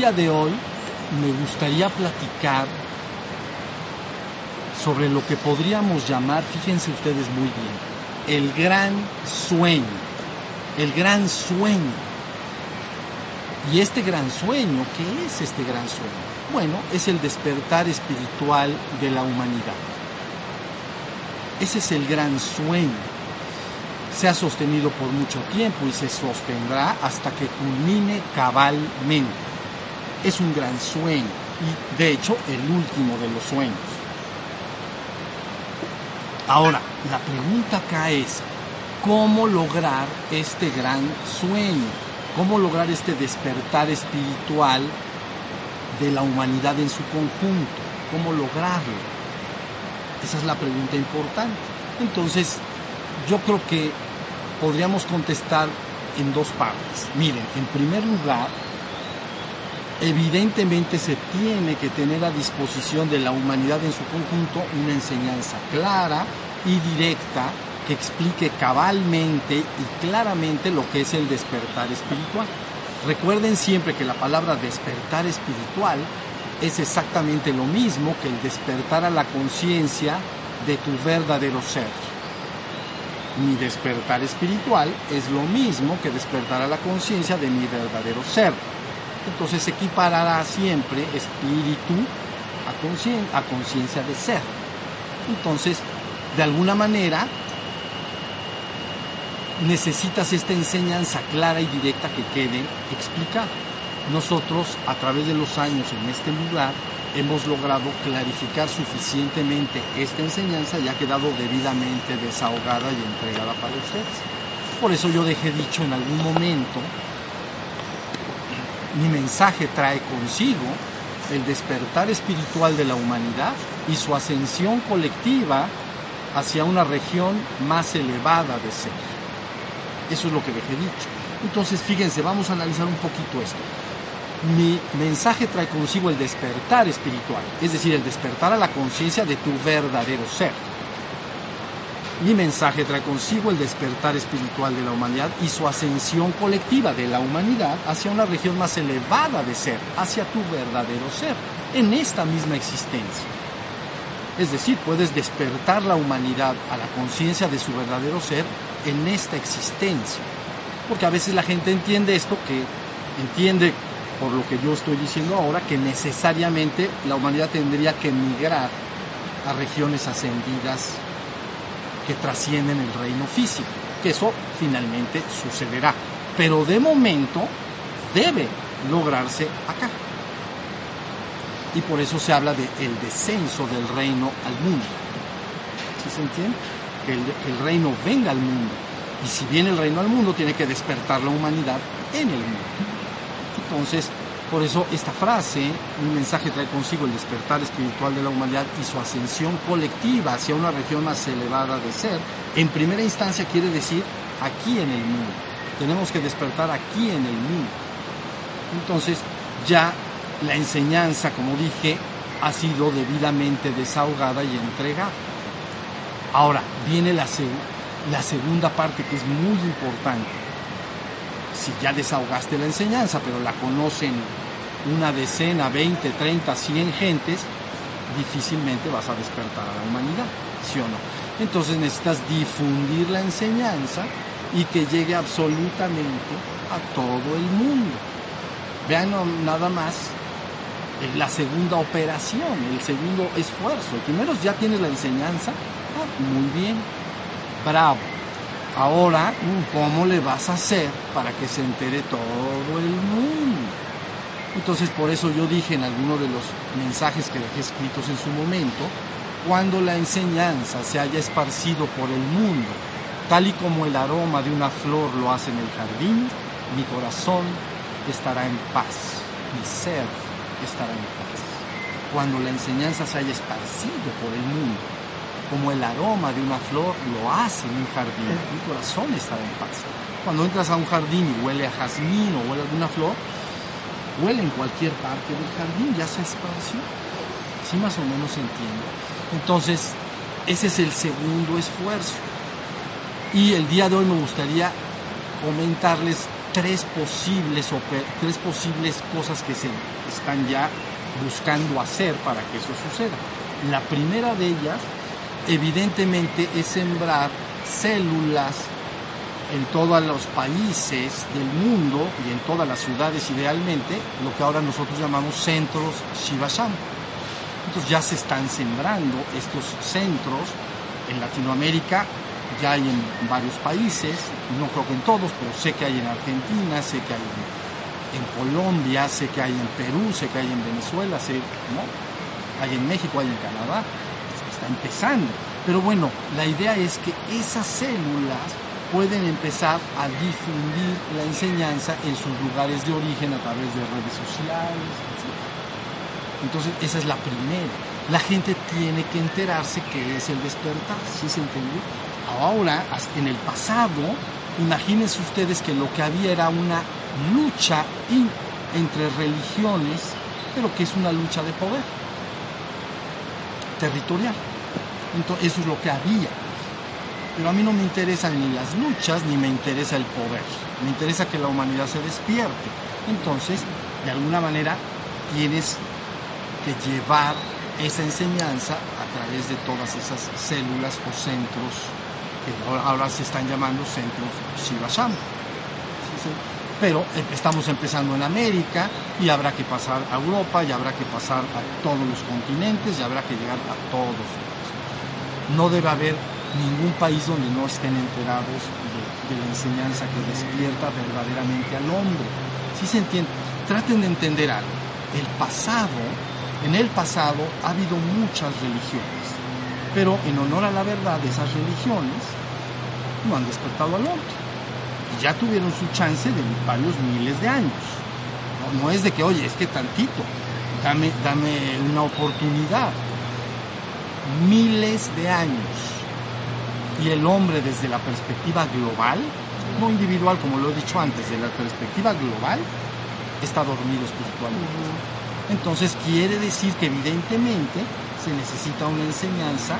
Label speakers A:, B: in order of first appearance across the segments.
A: día de hoy me gustaría platicar sobre lo que podríamos llamar, fíjense ustedes muy bien, el gran sueño, el gran sueño. Y este gran sueño, ¿qué es este gran sueño? Bueno, es el despertar espiritual de la humanidad. Ese es el gran sueño. Se ha sostenido por mucho tiempo y se sostendrá hasta que culmine cabalmente. Es un gran sueño y de hecho el último de los sueños. Ahora, la pregunta acá es, ¿cómo lograr este gran sueño? ¿Cómo lograr este despertar espiritual de la humanidad en su conjunto? ¿Cómo lograrlo? Esa es la pregunta importante. Entonces, yo creo que podríamos contestar en dos partes. Miren, en primer lugar, evidentemente se tiene que tener a disposición de la humanidad en su conjunto una enseñanza clara y directa que explique cabalmente y claramente lo que es el despertar espiritual. Recuerden siempre que la palabra despertar espiritual es exactamente lo mismo que el despertar a la conciencia de tu verdadero ser. Mi despertar espiritual es lo mismo que despertar a la conciencia de mi verdadero ser. Entonces se equiparará siempre espíritu a conciencia de ser. Entonces, de alguna manera, necesitas esta enseñanza clara y directa que quede explicada. Nosotros, a través de los años en este lugar, hemos logrado clarificar suficientemente esta enseñanza y ha quedado debidamente desahogada y entregada para ustedes. Por eso yo dejé dicho en algún momento, mi mensaje trae consigo el despertar espiritual de la humanidad y su ascensión colectiva hacia una región más elevada de ser. Eso es lo que dejé dicho. Entonces, fíjense, vamos a analizar un poquito esto. Mi mensaje trae consigo el despertar espiritual, es decir, el despertar a la conciencia de tu verdadero ser. Mi mensaje trae consigo el despertar espiritual de la humanidad y su ascensión colectiva de la humanidad hacia una región más elevada de ser, hacia tu verdadero ser, en esta misma existencia. Es decir, puedes despertar la humanidad a la conciencia de su verdadero ser en esta existencia. Porque a veces la gente entiende esto, que entiende por lo que yo estoy diciendo ahora, que necesariamente la humanidad tendría que migrar a regiones ascendidas que trascienden el reino físico, que eso finalmente sucederá. Pero de momento debe lograrse acá y por eso se habla de el descenso del reino al mundo. ¿Sí se entiende? Que el, el reino venga al mundo. Y si viene el reino al mundo, tiene que despertar la humanidad en el mundo. Entonces, por eso esta frase, mi mensaje trae consigo el despertar espiritual de la humanidad y su ascensión colectiva hacia una región más elevada de ser, en primera instancia quiere decir aquí en el mundo. Tenemos que despertar aquí en el mundo. Entonces, ya la enseñanza, como dije, ha sido debidamente desahogada y entregada. Ahora, viene la, la segunda parte que es muy importante. Si ya desahogaste la enseñanza, pero la conocen una decena, 20, 30, 100 gentes, difícilmente vas a despertar a la humanidad, ¿sí o no? Entonces necesitas difundir la enseñanza y que llegue absolutamente a todo el mundo. Vean nada más la segunda operación, el segundo esfuerzo. El primero ya tienes la enseñanza, ah, muy bien, bravo. Ahora, ¿cómo le vas a hacer para que se entere todo el mundo? Entonces, por eso yo dije en alguno de los mensajes que dejé escritos en su momento, cuando la enseñanza se haya esparcido por el mundo, tal y como el aroma de una flor lo hace en el jardín, mi corazón estará en paz, mi ser estará en paz. Cuando la enseñanza se haya esparcido por el mundo, como el aroma de una flor lo hace en un jardín, mi corazón estará en paz. Cuando entras a un jardín y huele a jazmín o huele a alguna flor, huele en cualquier parte del jardín, ya se esparció. Sí, más o menos entiendo. Entonces, ese es el segundo esfuerzo. Y el día de hoy me gustaría comentarles tres posibles, tres posibles cosas que se están ya buscando hacer para que eso suceda. La primera de ellas, evidentemente, es sembrar células en todos los países del mundo y en todas las ciudades idealmente, lo que ahora nosotros llamamos centros Shivasham. Entonces ya se están sembrando estos centros en Latinoamérica, ya hay en varios países, no creo que en todos, pero sé que hay en Argentina, sé que hay en, Colombia, sé que hay en Perú, sé que hay en Venezuela, sé, ¿no? Hay en México, hay en Canadá, está empezando. Pero bueno, la idea es que esas células pueden empezar a difundir la enseñanza en sus lugares de origen a través de redes sociales, etc. Entonces, esa es la primera. La gente tiene que enterarse que es el despertar, ¿sí se entendió? Ahora, en el pasado, imagínense ustedes que lo que había era una lucha entre religiones, pero que es una lucha de poder territorial. Entonces, eso es lo que había. Pero a mí no me interesan ni las luchas ni me interesa el poder. Me interesa que la humanidad se despierte. Entonces, de alguna manera, tienes que llevar esa enseñanza a través de todas esas células o centros que ahora, se están llamando centros Shivasham. Pero eh, estamos empezando en América y habrá que pasar a Europa y habrá que pasar a todos los continentes y habrá que llegar a todos. No debe haber ningún país donde no estén enterados de, la enseñanza que despierta verdaderamente al hombre. Si se entiende, traten de entender algo. El pasado, en el pasado ha habido muchas religiones, pero en honor a la verdad esas religiones no han despertado al hombre. Y ya tuvieron su chance de varios miles de años. No, no es de que, oye, es que tantito, dame, dame una oportunidad. Miles de años y el hombre desde la perspectiva global, no individual como lo he dicho antes, de la perspectiva global, está dormido espiritualmente. Entonces quiere decir que evidentemente se necesita una enseñanza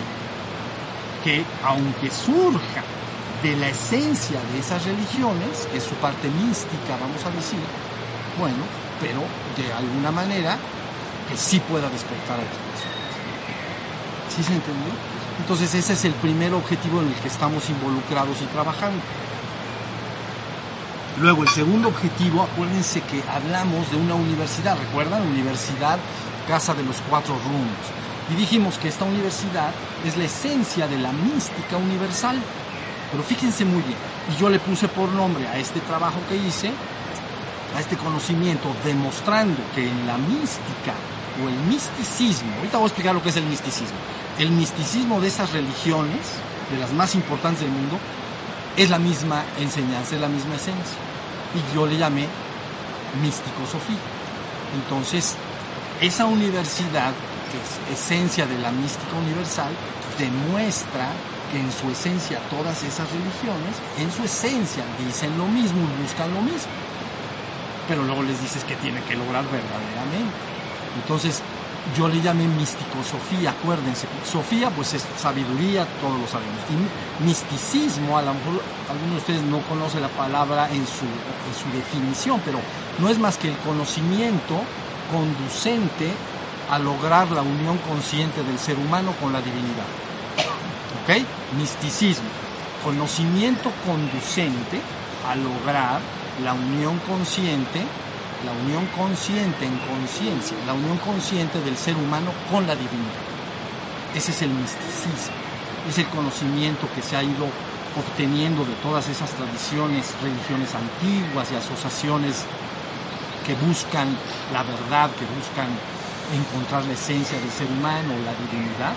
A: que aunque surja de la esencia de esas religiones, que es su parte mística, vamos a decir, bueno, pero de alguna manera que sí pueda despertar a las personas. ¿Sí se entendió? Entonces ese es el primer objetivo en el que estamos involucrados y trabajando. Luego el segundo objetivo, acuérdense que hablamos de una universidad, ¿recuerdan? Universidad Casa de los Cuatro Rumos. Y dijimos que esta universidad es la esencia de la mística universal. Pero fíjense muy bien, y yo le puse por nombre a este trabajo que hice, a este conocimiento, demostrando que en la mística o el misticismo, ahorita voy a explicar lo que es el misticismo, el misticismo de esas religiones, de las más importantes del mundo, es la misma enseñanza, es la misma esencia. Y yo le llamé místico-sofía. Entonces, esa universidad, que es esencia de la mística universal, demuestra que en su esencia todas esas religiones, en su esencia dicen lo mismo, buscan lo mismo. Pero luego les dices que tiene que lograr verdaderamente. Entonces, yo le llamé místico Sofía, acuérdense. Sofía, pues es sabiduría, todos lo sabemos. Misticismo, a lo mejor algunos de ustedes no conocen la palabra en su, en su definición, pero no es más que el conocimiento conducente a lograr la unión consciente del ser humano con la divinidad. ¿Ok? Misticismo. Conocimiento conducente a lograr la unión consciente la unión consciente en conciencia, la unión consciente del ser humano con la divinidad. Ese es el misticismo, es el conocimiento que se ha ido obteniendo de todas esas tradiciones, religiones antiguas y asociaciones que buscan la verdad, que buscan encontrar la esencia del ser humano, la divinidad.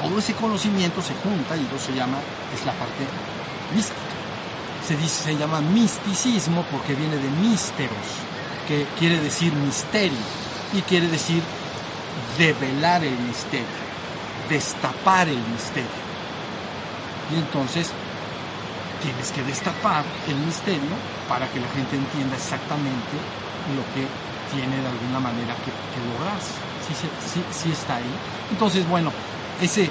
A: Todo ese conocimiento se junta y eso se llama, es la parte mística. Se, dice, se llama misticismo porque viene de místeros, que quiere decir misterio y quiere decir develar el misterio, destapar el misterio. Y entonces tienes que destapar el misterio para que la gente entienda exactamente lo que tiene de alguna manera que, lograr. Sí, está ahí. Entonces, bueno, ese,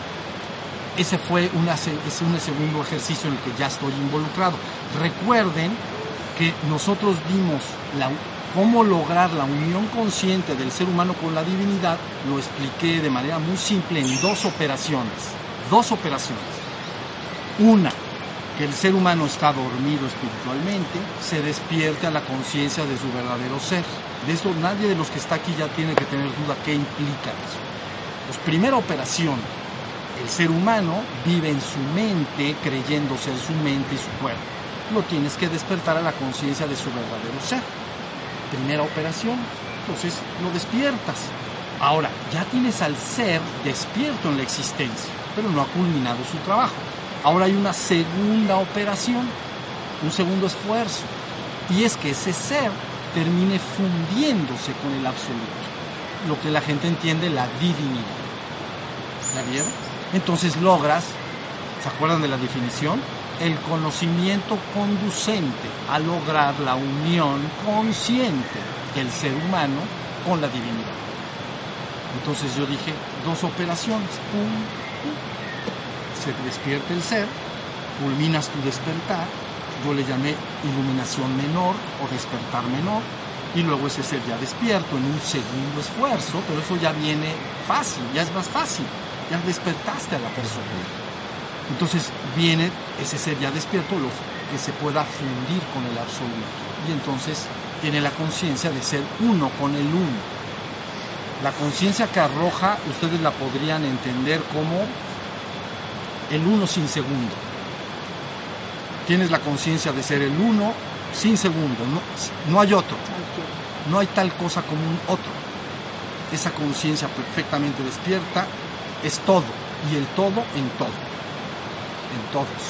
A: ese fue ese un segundo ejercicio en el que ya estoy involucrado. Recuerden que nosotros vimos la, cómo lograr la unión consciente del ser humano con la divinidad, lo expliqué de manera muy simple en dos operaciones. Dos operaciones. Una, que el ser humano está dormido espiritualmente, se despierte a la conciencia de su verdadero ser. De eso nadie de los que está aquí ya tiene que tener duda qué implica eso. Pues primera operación, el ser humano vive en su mente creyendo ser su mente y su cuerpo. Lo tienes que despertar a la conciencia de su verdadero ser. Primera operación, entonces lo despiertas. Ahora, ya tienes al ser despierto en la existencia, pero no ha culminado su trabajo. Ahora hay una segunda operación, un segundo esfuerzo, y es que ese ser termine fundiéndose con el absoluto, lo que la gente entiende la divinidad. ¿La vieron? Entonces logras, ¿se acuerdan de la definición? El conocimiento conducente a lograr la unión consciente del ser humano con la divinidad. Entonces yo dije, dos operaciones, se despierta el ser, culminas tu despertar, yo le llamé iluminación menor o despertar menor, y luego ese ser ya despierto en un segundo esfuerzo, pero eso ya viene fácil, ya es más fácil, ya despertaste a la persona. Entonces viene ese ser ya despierto, lo que se pueda fundir con el absoluto, y entonces tiene la conciencia de ser uno con el uno. La conciencia que arroja, ustedes la podrían entender como el uno sin segundo. Tienes la conciencia de ser el uno sin segundo, no, no hay otro. No hay tal cosa como un otro. Esa conciencia perfectamente despierta es todo y el todo en todo. En todos.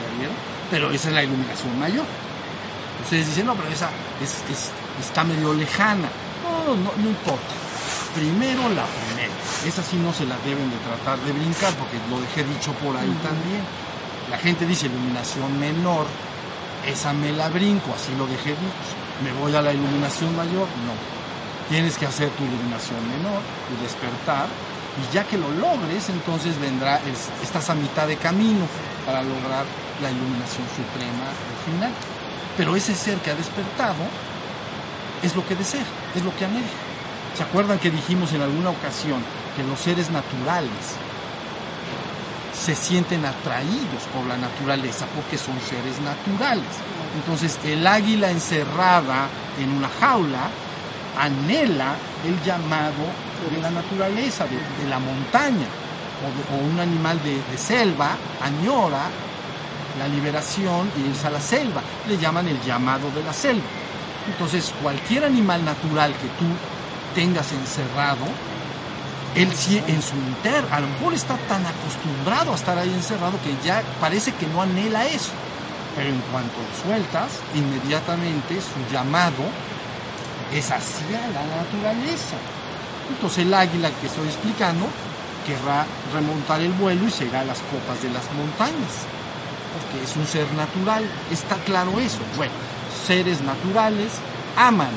A: ¿Ya vieron? Pero esa es la iluminación mayor. Ustedes dicen, no, pero esa está medio lejana. No, no, no importa. Primero la primera. Esa sí no se la deben de tratar de brincar porque lo dejé dicho por ahí también. La gente dice iluminación menor, esa me la brinco, así lo dejé dicho. ¿Me voy a la iluminación mayor? No. Tienes que hacer tu iluminación menor, tu despertar, y ya que lo logres, entonces vendrá, estás a mitad de camino para lograr la iluminación suprema al final. Pero ese ser que ha despertado es lo que desea, es lo que anhela. ¿Se acuerdan que dijimos en alguna ocasión que los seres naturales se sienten atraídos por la naturaleza porque son seres naturales. Entonces el águila encerrada en una jaula anhela el llamado de la naturaleza, de, la montaña, o, un animal de, de, selva añora la liberación y irse a la selva. Le llaman el llamado de la selva. Entonces cualquier animal natural que tú tengas encerrado, él sí en su inter, a lo mejor está tan acostumbrado a estar ahí encerrado que ya parece que no anhela eso. Pero en cuanto lo sueltas, inmediatamente su llamado es hacia la naturaleza. Entonces el águila que estoy explicando querrá remontar el vuelo y irá a las copas de las montañas. Porque es un ser natural, está claro eso. Bueno, seres naturales aman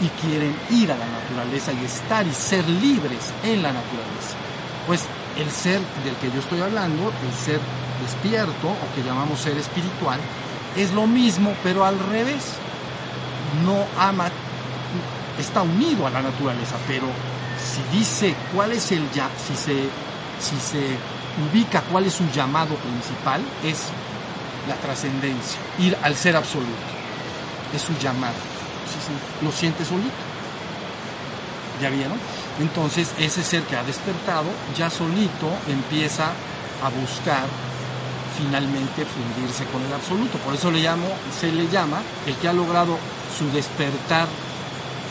A: y quieren ir a la naturaleza y estar y ser libres en la naturaleza. Pues el ser del que yo estoy hablando, el ser despierto o que llamamos ser espiritual, es lo mismo pero al revés. No ama, está unido a la naturaleza, pero si dice cuál es el ya, si se, si se ubica cuál es su llamado principal, es la trascendencia, ir al ser absoluto. Es su llamado lo siente solito. ¿Ya vieron? Entonces ese ser que ha despertado ya solito empieza a buscar finalmente fundirse con el absoluto. Por eso le llamo, se le llama el que ha logrado su despertar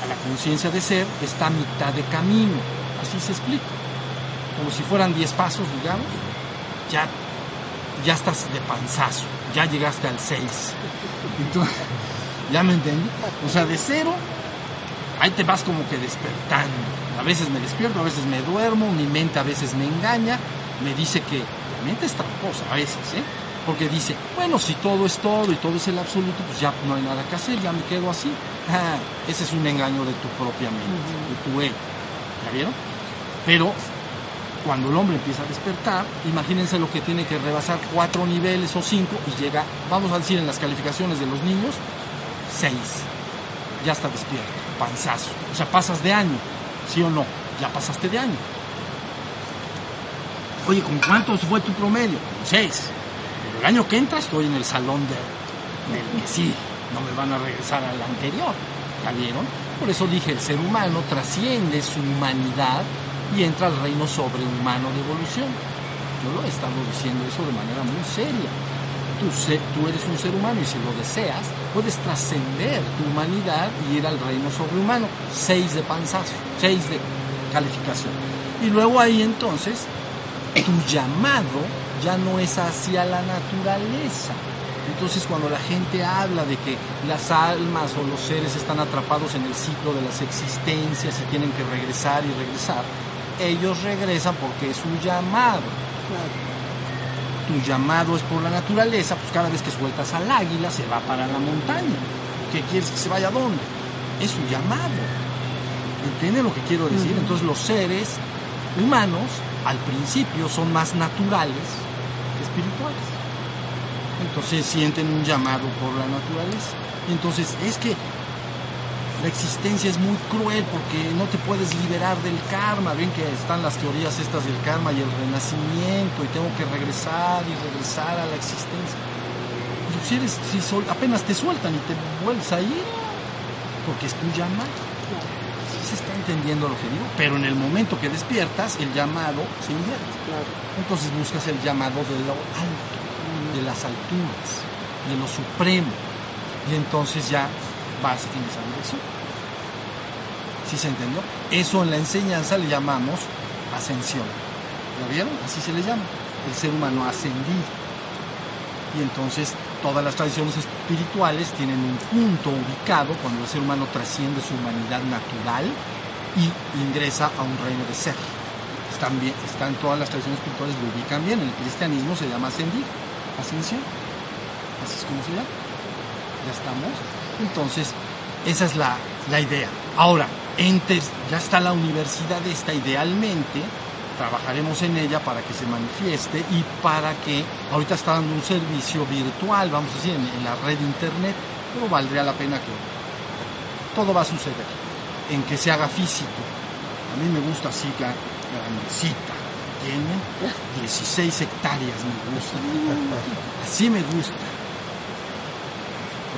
A: la conciencia de ser está a mitad de camino. Así se explica. Como si fueran 10 pasos, digamos, ya, ya estás de panzazo, ya llegaste al 6. Entonces, ¿Ya me entendí? O sea, de cero, ahí te vas como que despertando. A veces me despierto, a veces me duermo, mi mente a veces me engaña, me dice que la mente es tramposa a veces, ¿eh? Porque dice, bueno, si todo es todo y todo es el absoluto, pues ya no hay nada que hacer, ya me quedo así. Ah, ese es un engaño de tu propia mente, de tu ego. ¿Ya vieron? Pero cuando el hombre empieza a despertar, imagínense lo que tiene que rebasar cuatro niveles o cinco y llega, vamos a decir en las calificaciones de los niños, seis. Ya está despierto, panzazo. O sea, pasas de año, ¿sí o no? Ya pasaste de año. Oye, ¿con cuántos fue tu promedio? Con seis. El año que entra estoy en el salón de, del que sí, no me van a regresar al anterior. ¿Ya vieron? Por eso dije, el ser humano trasciende su humanidad y entra al reino sobrehumano de evolución. Yo lo he estado diciendo eso de manera muy seria. Tú, tú eres un ser humano y si lo deseas, puedes trascender tu humanidad y ir al reino sobrehumano. Seis de panzazo, seis de calificación. Y luego ahí entonces, tu llamado ya no es hacia la naturaleza. Entonces cuando la gente habla de que las almas o los seres están atrapados en el ciclo de las existencias y tienen que regresar y regresar, ellos regresan porque es su llamado. Tu llamado es por la naturaleza, pues cada vez que sueltas al águila se va para la montaña. ¿Qué quieres que se vaya a dónde? Es su llamado. ¿Entienden lo que quiero decir? Entonces los seres humanos al principio son más naturales espirituales. Entonces sienten un llamado por la naturaleza. Entonces es que la existencia es muy cruel porque no te puedes liberar del karma. Ven que están las teorías estas del karma y el renacimiento y tengo que regresar y regresar a la existencia. Pero si, eres, si apenas te sueltan y te vuelves a ir, porque es tu llamado. Se está entendiendo lo que digo, pero en el momento que despiertas, el llamado se invierte. Entonces buscas el llamado de lo alto, de las alturas, de lo supremo. Y entonces ya vas en esa dirección. ¿Sí se entendió? Eso en la enseñanza le llamamos ascensión. ¿Lo vieron? Así se le llama. El ser humano ascendido. Y entonces todas las tradiciones espirituales tienen un punto ubicado cuando el ser humano trasciende su humanidad natural y ingresa a un reino de ser. Están, bien, están todas las tradiciones espirituales lo ubican bien. En el cristianismo se llama ascendir, ascensión. Así es como se llama. Ya estamos. Entonces, esa es la, idea. Ahora, ya está la universidad esta, idealmente trabajaremos en ella para que se manifieste y para que, ahorita está dando un servicio virtual, vamos a decir, en, la red internet, pero valdría la pena que todo va a suceder, en que se haga físico. A mí me gusta así, grandecita, tiene 16 hectáreas, me gusta, así me gusta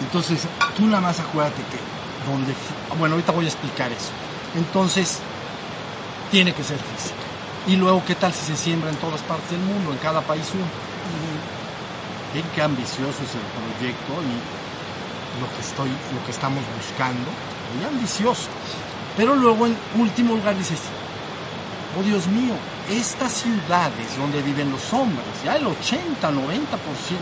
A: entonces, tú nada más acuérdate que donde... Bueno, ahorita voy a explicar eso. Entonces, tiene que ser física. Y luego, ¿qué tal si se siembra en todas partes del mundo, en cada país uno? Ven qué ambicioso es el proyecto y lo que, estoy, lo que estamos buscando. Muy ambicioso. Pero luego, en último lugar, dices, oh Dios mío, estas ciudades donde viven los hombres, ya el 80, 90%,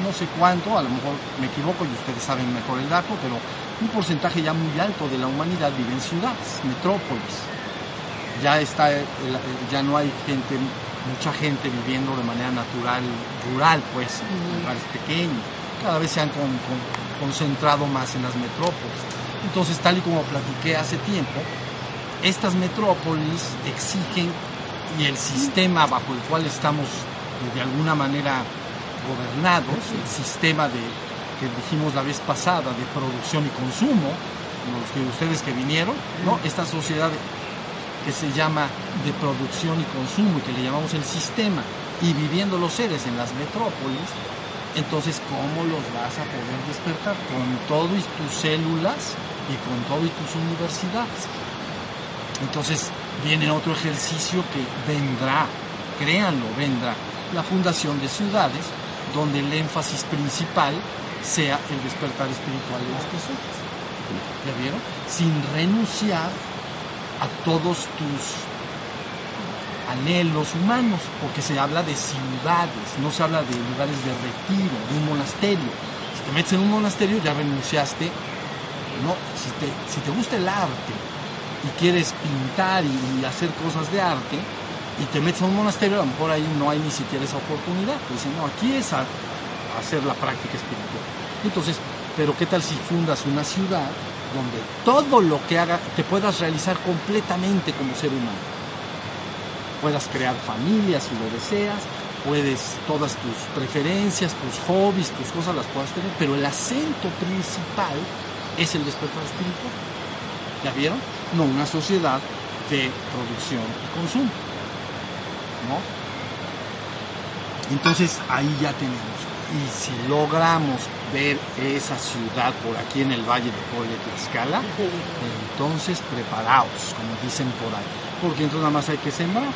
A: no sé cuánto, a lo mejor me equivoco y ustedes saben mejor el dato, pero un porcentaje ya muy alto de la humanidad vive en ciudades, metrópolis. Ya está, ya no hay gente, mucha gente viviendo de manera natural, rural, pues, en lugares pequeños. Cada vez se han concentrado más en las metrópolis. Entonces, tal y como platiqué hace tiempo, estas metrópolis exigen y el sistema bajo el cual estamos eh, de alguna manera gobernados, el sistema de, que dijimos la vez pasada de producción y consumo, los que ustedes que vinieron, ¿no? esta sociedad que se llama de producción y consumo y que le llamamos el sistema, y viviendo los seres en las metrópolis, entonces ¿cómo los vas a poder despertar? Con todo y tus células y con todo y tus universidades. Entonces, viene otro ejercicio que vendrá, créanlo, vendrá, la fundación de ciudades, donde el énfasis principal sea el despertar espiritual de las personas. ¿Ya vieron? Sin renunciar a todos tus anhelos humanos, porque se habla de ciudades, no se habla de lugares de retiro, de un monasterio. Si te metes en un monasterio ya renunciaste, no, si te, si te gusta el arte, y quieres pintar y, hacer cosas de arte y te metes a un monasterio, a lo mejor ahí no hay ni siquiera esa oportunidad. Pues no, aquí es hacer la práctica espiritual. Entonces, pero ¿qué tal si fundas una ciudad donde todo lo que haga te puedas realizar completamente como ser humano? Puedas crear familias si lo deseas, puedes todas tus preferencias, tus hobbies, tus cosas las puedas tener, pero el acento principal es el despertar espiritual. ¿Ya vieron? No una sociedad de producción y consumo. ¿No? Entonces ahí ya tenemos. Y si logramos ver esa ciudad por aquí en el Valle de Puebla Tlaxcala, entonces preparaos, como dicen por ahí. Porque entonces nada más hay que sembrar.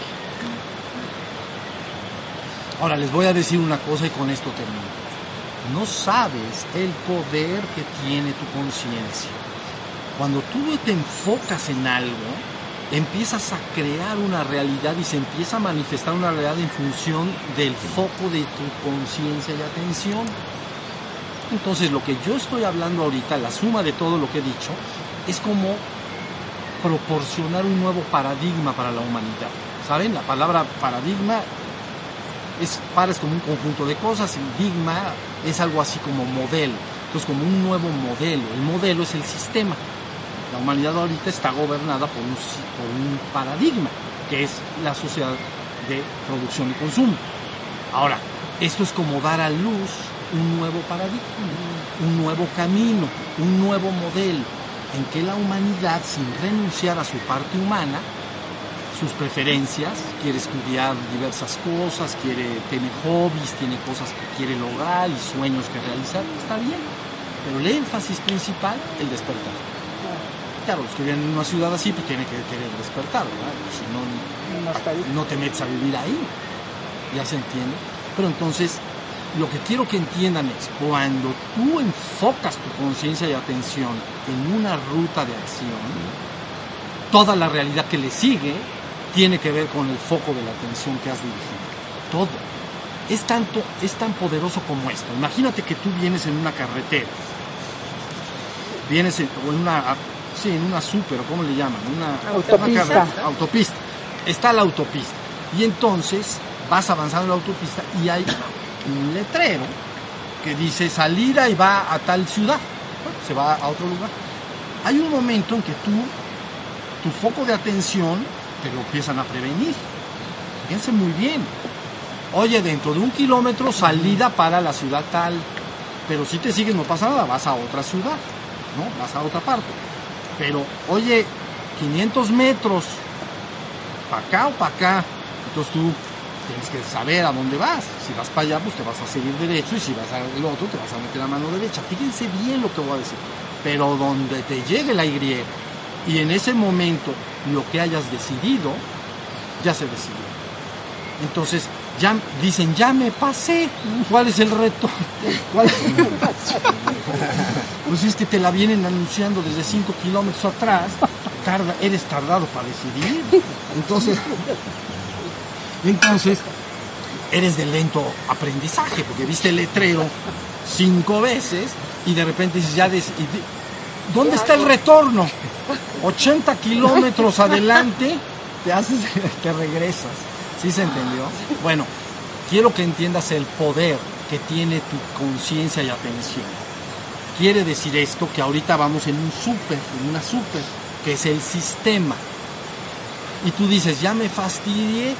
A: Ahora les voy a decir una cosa y con esto termino. No sabes el poder que tiene tu conciencia. Cuando tú te enfocas en algo, empiezas a crear una realidad y se empieza a manifestar una realidad en función del foco de tu conciencia y atención. Entonces lo que yo estoy hablando ahorita, la suma de todo lo que he dicho, es como proporcionar un nuevo paradigma para la humanidad. ¿Saben? La palabra paradigma es para como un conjunto de cosas y digma es algo así como modelo. Entonces como un nuevo modelo. El modelo es el sistema. La humanidad ahorita está gobernada por un, paradigma, que es la sociedad de producción y consumo. Ahora, esto es como dar a luz un nuevo paradigma, un nuevo camino, un nuevo modelo, en que la humanidad, sin renunciar a su parte humana, sus preferencias, quiere estudiar diversas cosas, quiere tener hobbies, tiene cosas que quiere lograr y sueños que realizar, está bien. Pero el énfasis principal, el despertar. Claro, los que viven en una ciudad así, pues tienen que querer despertar, ¿verdad? Si no, no te metes a vivir ahí. ¿Ya se entiende? Pero entonces, lo que quiero que entiendan es, cuando tú enfocas tu conciencia y atención en una ruta de acción, toda la realidad que le sigue tiene que ver con el foco de la atención que has dirigido. Todo. Es, tanto, es tan poderoso como esto. Imagínate que tú vienes en una carretera. Vienes en, o en una, sí, en una super, cómo le llaman, una
B: autopista.
A: autopista. Está la autopista. Y entonces vas avanzando en la autopista y hay un letrero que dice salida y va a tal ciudad. Se va a otro lugar. Hay un momento en que tú, tu foco de atención te lo empiezan a prevenir. Fíjense muy bien. Oye, dentro de un kilómetro salida para la ciudad tal, pero si te sigues no pasa nada, vas a otra ciudad, ¿no? Vas a otra parte. Pero, oye, 500 metros, para acá o para acá, entonces tú tienes que saber a dónde vas. Si vas para allá, pues te vas a seguir derecho y si vas al otro, te vas a meter la mano derecha. Fíjense bien lo que voy a decir. Pero donde te llegue la Y y en ese momento lo que hayas decidido, ya se decidió. Entonces, ya dicen, ya me pasé. ¿Cuál es el reto? ¿Cuál es el Pues es que te la vienen anunciando desde 5 kilómetros atrás. Eres tardado para decidir. Entonces, entonces, eres de lento aprendizaje, porque viste el letrero cinco veces y de repente dices, ya, ¿dónde está el retorno? 80 kilómetros adelante, te haces, te regresas. ¿Sí se entendió? Bueno, quiero que entiendas el poder que tiene tu conciencia y atención. Quiere decir esto que ahorita vamos en un súper, en una súper, que es el sistema. Y tú dices, ya me fastidié,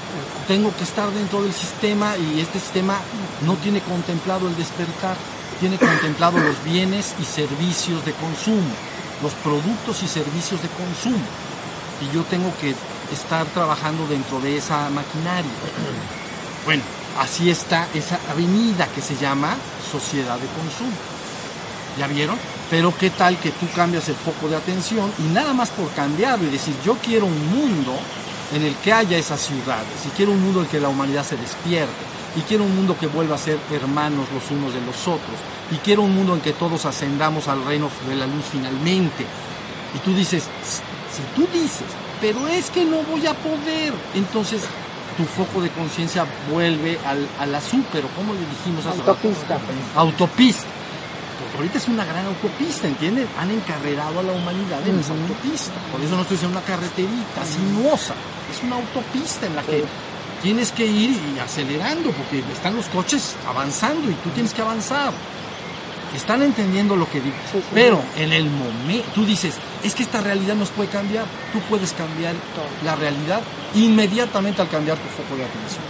A: tengo que estar dentro del sistema y este sistema no tiene contemplado el despertar, tiene contemplado los bienes y servicios de consumo los productos y servicios de consumo. Y yo tengo que estar trabajando dentro de esa maquinaria. Bueno, así está esa avenida que se llama sociedad de consumo. ¿Ya vieron? Pero qué tal que tú cambias el foco de atención y nada más por cambiarlo y decir, yo quiero un mundo en el que haya esas ciudades y quiero un mundo en el que la humanidad se despierte y quiero un mundo que vuelva a ser hermanos los unos de los otros y quiero un mundo en que todos ascendamos al reino de la luz finalmente. Y tú dices, si tú dices, pero es que no voy a poder, entonces tu foco de conciencia vuelve al, a la super, ¿cómo le dijimos?
B: Autopista.
A: Autopista. Ahorita es una gran autopista, ¿entiendes? Han encarrerado a la humanidad en esa autopista. Por eso no estoy diciendo una carreterita sinuosa. Es una autopista en la que tienes que ir y acelerando porque están los coches avanzando y tú tienes que avanzar. Están entendiendo lo que digo. Pero en el momento, tú dices, es que esta realidad nos puede cambiar. Tú puedes cambiar la realidad inmediatamente al cambiar tu foco de atención.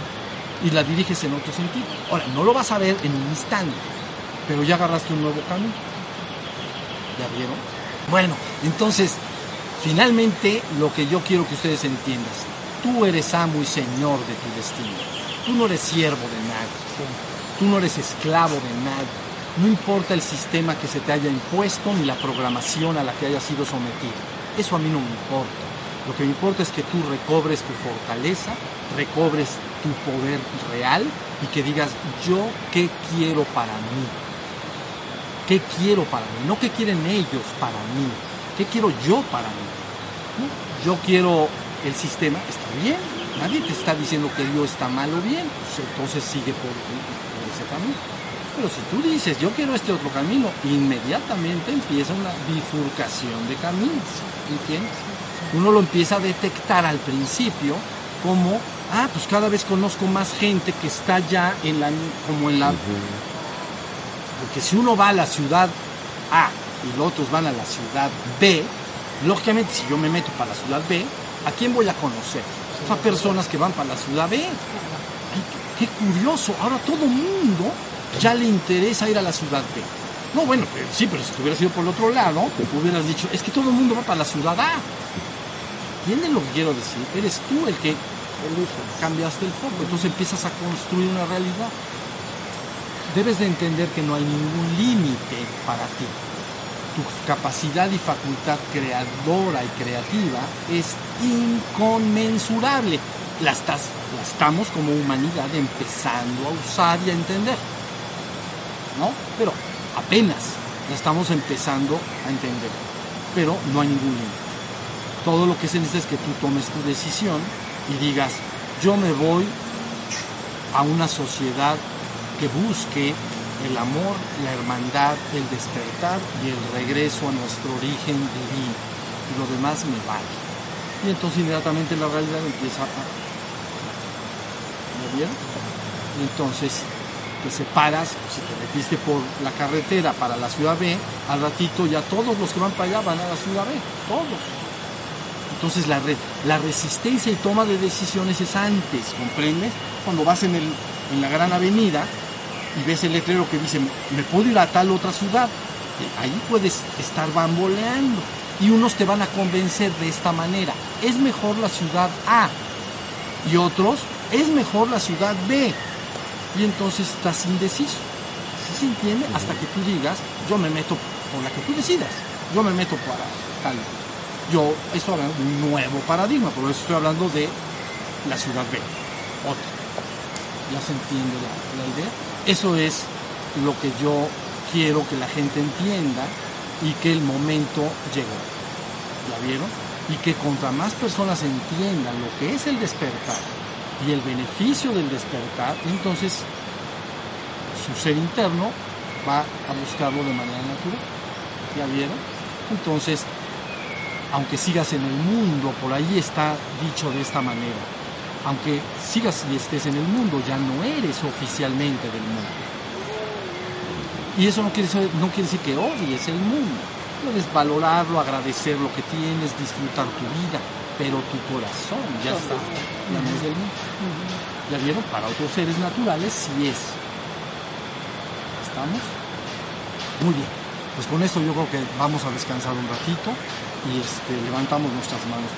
A: Y la diriges en otro sentido. Ahora, no lo vas a ver en un instante, pero ya agarraste un nuevo camino. ¿Ya vieron? Bueno, entonces, finalmente lo que yo quiero que ustedes entiendan, tú eres amo y señor de tu destino. Tú no eres siervo de nadie. Tú no eres esclavo de nadie. No importa el sistema que se te haya impuesto ni la programación a la que hayas sido sometido. Eso a mí no me importa. Lo que me importa es que tú recobres tu fortaleza, recobres tu poder real y que digas, yo qué quiero para mí. ¿Qué quiero para mí? No qué quieren ellos para mí. ¿Qué quiero yo para mí? Yo quiero el sistema, está bien. Nadie te está diciendo que Dios está mal o bien. Pues entonces sigue por, por ese camino. Pero si tú dices, yo quiero este otro camino, inmediatamente empieza una bifurcación de caminos. ¿Entiendes? Uno lo empieza a detectar al principio como, ah, pues cada vez conozco más gente que está ya en la, como en la... Porque si uno va a la ciudad A y los otros van a la ciudad B, lógicamente si yo me meto para la ciudad B, ¿a quién voy a conocer? A personas que van para la ciudad B. Qué, qué curioso, ahora todo mundo ya le interesa ir a la ciudad B. No, bueno, sí, pero si tú hubieras ido por el otro lado, hubieras dicho, es que todo el mundo va para la ciudad A. ¿Entiendes lo que quiero decir? Eres tú el que cambiaste el foco, entonces empiezas a construir una realidad. Debes de entender que no hay ningún límite para ti. Tu capacidad y facultad creadora y creativa es inconmensurable. La, estás, la estamos como humanidad empezando a usar y a entender. ¿No? Pero apenas la estamos empezando a entender. Pero no hay ningún límite. Todo lo que se necesita es que tú tomes tu decisión y digas, yo me voy a una sociedad que busque el amor, la hermandad, el despertar y el regreso a nuestro origen divino. Y lo demás me vale. Y entonces inmediatamente la realidad empieza a... ¿Lo vieron? Y entonces te separas, si te metiste por la carretera para la ciudad B, al ratito ya todos los que van para allá van a la ciudad B, todos. Entonces la, la resistencia y toma de decisiones es antes, ¿comprendes? Cuando vas en, el, en la gran avenida y ves el letrero que dice, me puedo ir a tal otra ciudad, ahí puedes estar bamboleando. Y unos te van a convencer de esta manera, es mejor la ciudad A. Y otros, es mejor la ciudad B. Y entonces estás indeciso. ¿Sí se entiende? Hasta que tú digas, yo me meto por la que tú decidas. Yo me meto para tal yo estoy hablando de un nuevo paradigma, por eso estoy hablando de la ciudad B, otra. ¿Ya se entiende la, la, idea? Eso es lo que yo quiero que la gente entienda y que el momento llegó. ¿Ya vieron? Y que contra más personas entiendan lo que es el despertar y el beneficio del despertar, entonces su ser interno va a buscarlo de manera natural. ¿Ya vieron? Entonces, aunque sigas en el mundo, por ahí está dicho de esta manera, aunque sigas y estés en el mundo, ya no eres oficialmente del mundo. Y eso no quiere, decir, no quiere decir que odies el mundo. Puedes valorarlo, agradecer lo que tienes, disfrutar tu vida, pero tu corazón ya está, ya no es del mundo. ¿Ya vieron? Para otros seres naturales sí es. ¿Estamos? Muy bien. Pues con esto yo creo que vamos a descansar un ratito y este, levantamos nuestras manos.